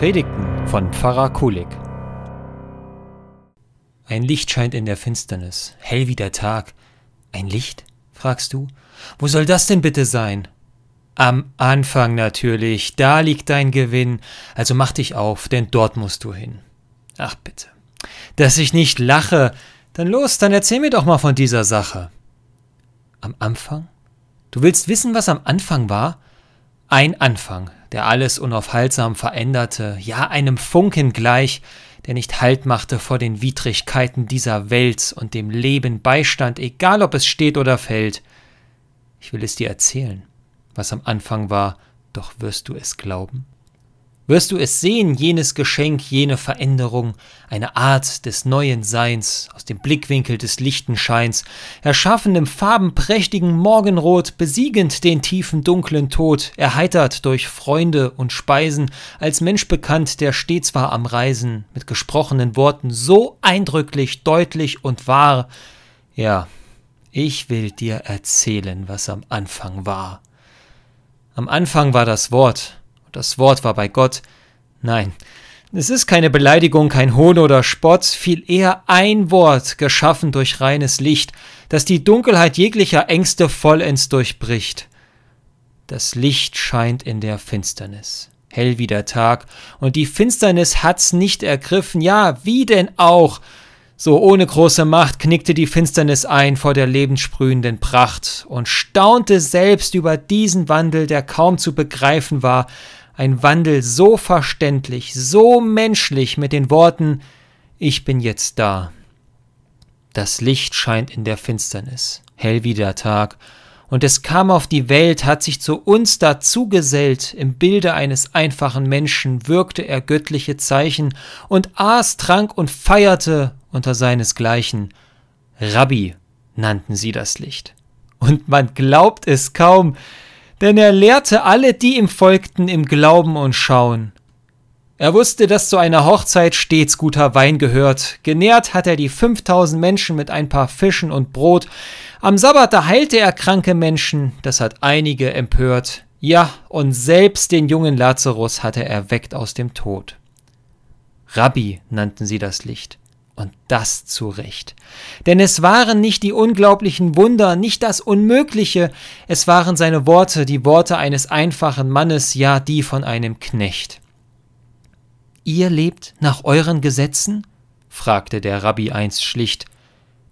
Predigten von Pfarrer Kulik. Ein Licht scheint in der Finsternis, hell wie der Tag. Ein Licht? fragst du. Wo soll das denn bitte sein? Am Anfang natürlich, da liegt dein Gewinn, also mach dich auf, denn dort musst du hin. Ach bitte. Dass ich nicht lache, dann los, dann erzähl mir doch mal von dieser Sache. Am Anfang? Du willst wissen, was am Anfang war? Ein Anfang, der alles unaufhaltsam veränderte, ja einem Funken gleich, der nicht Halt machte vor den Widrigkeiten dieser Welt und dem Leben Beistand, egal ob es steht oder fällt. Ich will es dir erzählen, was am Anfang war, doch wirst du es glauben? Wirst du es sehen, jenes Geschenk, jene Veränderung, eine Art des neuen Seins aus dem Blickwinkel des lichten Scheins, erschaffen im farbenprächtigen Morgenrot, besiegend den tiefen dunklen Tod, erheitert durch Freunde und Speisen, als Mensch bekannt, der stets war am Reisen, mit gesprochenen Worten so eindrücklich, deutlich und wahr. Ja, ich will dir erzählen, was am Anfang war. Am Anfang war das Wort, das Wort war bei Gott. Nein, es ist keine Beleidigung, kein Hohn oder Spott, viel eher ein Wort, geschaffen durch reines Licht, das die Dunkelheit jeglicher Ängste vollends durchbricht. Das Licht scheint in der Finsternis, hell wie der Tag, und die Finsternis hat's nicht ergriffen, ja, wie denn auch? So ohne große Macht knickte die Finsternis ein vor der lebenssprühenden Pracht und staunte selbst über diesen Wandel, der kaum zu begreifen war, ein Wandel so verständlich, so menschlich mit den Worten Ich bin jetzt da. Das Licht scheint in der Finsternis, hell wie der Tag, und es kam auf die Welt, hat sich zu uns dazugesellt, im Bilde eines einfachen Menschen wirkte er göttliche Zeichen und aß, trank und feierte unter seinesgleichen. Rabbi nannten sie das Licht. Und man glaubt es kaum, denn er lehrte alle, die ihm folgten, im Glauben und Schauen. Er wusste, dass zu einer Hochzeit stets guter Wein gehört. Genährt hat er die 5000 Menschen mit ein paar Fischen und Brot. Am Sabbat heilte er kranke Menschen, das hat einige empört. Ja, und selbst den jungen Lazarus hatte er erweckt aus dem Tod. Rabbi nannten sie das Licht. Und das zu Recht. Denn es waren nicht die unglaublichen Wunder, nicht das Unmögliche, es waren seine Worte, die Worte eines einfachen Mannes, ja die von einem Knecht. Ihr lebt nach euren Gesetzen? fragte der Rabbi einst schlicht.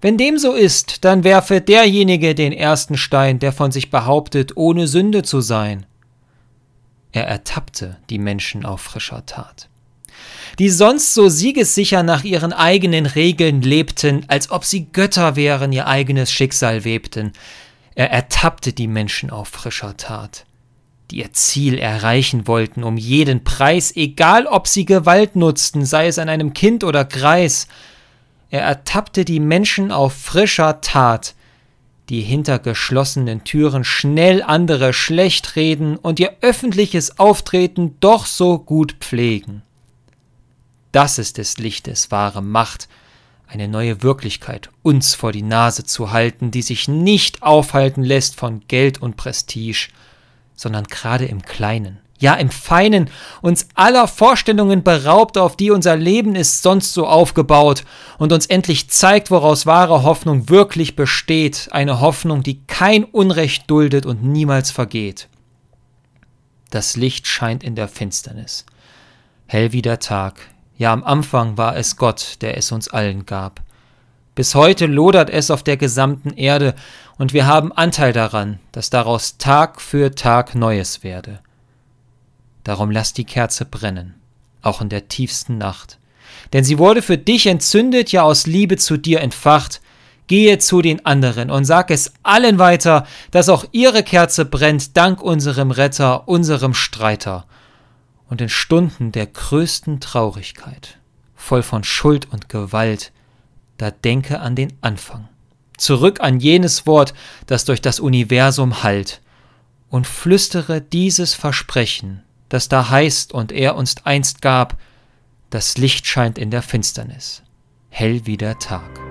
Wenn dem so ist, dann werfe derjenige den ersten Stein, der von sich behauptet, ohne Sünde zu sein. Er ertappte die Menschen auf frischer Tat die sonst so siegessicher nach ihren eigenen Regeln lebten, als ob sie Götter wären, ihr eigenes Schicksal webten. Er ertappte die Menschen auf frischer Tat, die ihr Ziel erreichen wollten, um jeden Preis, egal ob sie Gewalt nutzten, sei es an einem Kind oder Greis. Er ertappte die Menschen auf frischer Tat, die hinter geschlossenen Türen schnell andere schlecht reden und ihr öffentliches Auftreten doch so gut pflegen. Das ist des Lichtes wahre Macht, eine neue Wirklichkeit uns vor die Nase zu halten, die sich nicht aufhalten lässt von Geld und Prestige, sondern gerade im Kleinen, ja im Feinen, uns aller Vorstellungen beraubt, auf die unser Leben ist sonst so aufgebaut, und uns endlich zeigt, woraus wahre Hoffnung wirklich besteht, eine Hoffnung, die kein Unrecht duldet und niemals vergeht. Das Licht scheint in der Finsternis, hell wie der Tag, ja, am Anfang war es Gott, der es uns allen gab. Bis heute lodert es auf der gesamten Erde, und wir haben Anteil daran, dass daraus Tag für Tag Neues werde. Darum lass die Kerze brennen, auch in der tiefsten Nacht. Denn sie wurde für dich entzündet, ja aus Liebe zu dir entfacht. Gehe zu den anderen und sag es allen weiter, dass auch ihre Kerze brennt, dank unserem Retter, unserem Streiter und in Stunden der größten Traurigkeit, voll von Schuld und Gewalt, da denke an den Anfang, zurück an jenes Wort, das durch das Universum hallt, und flüstere dieses Versprechen, das da heißt und er uns einst gab, das Licht scheint in der Finsternis, hell wie der Tag.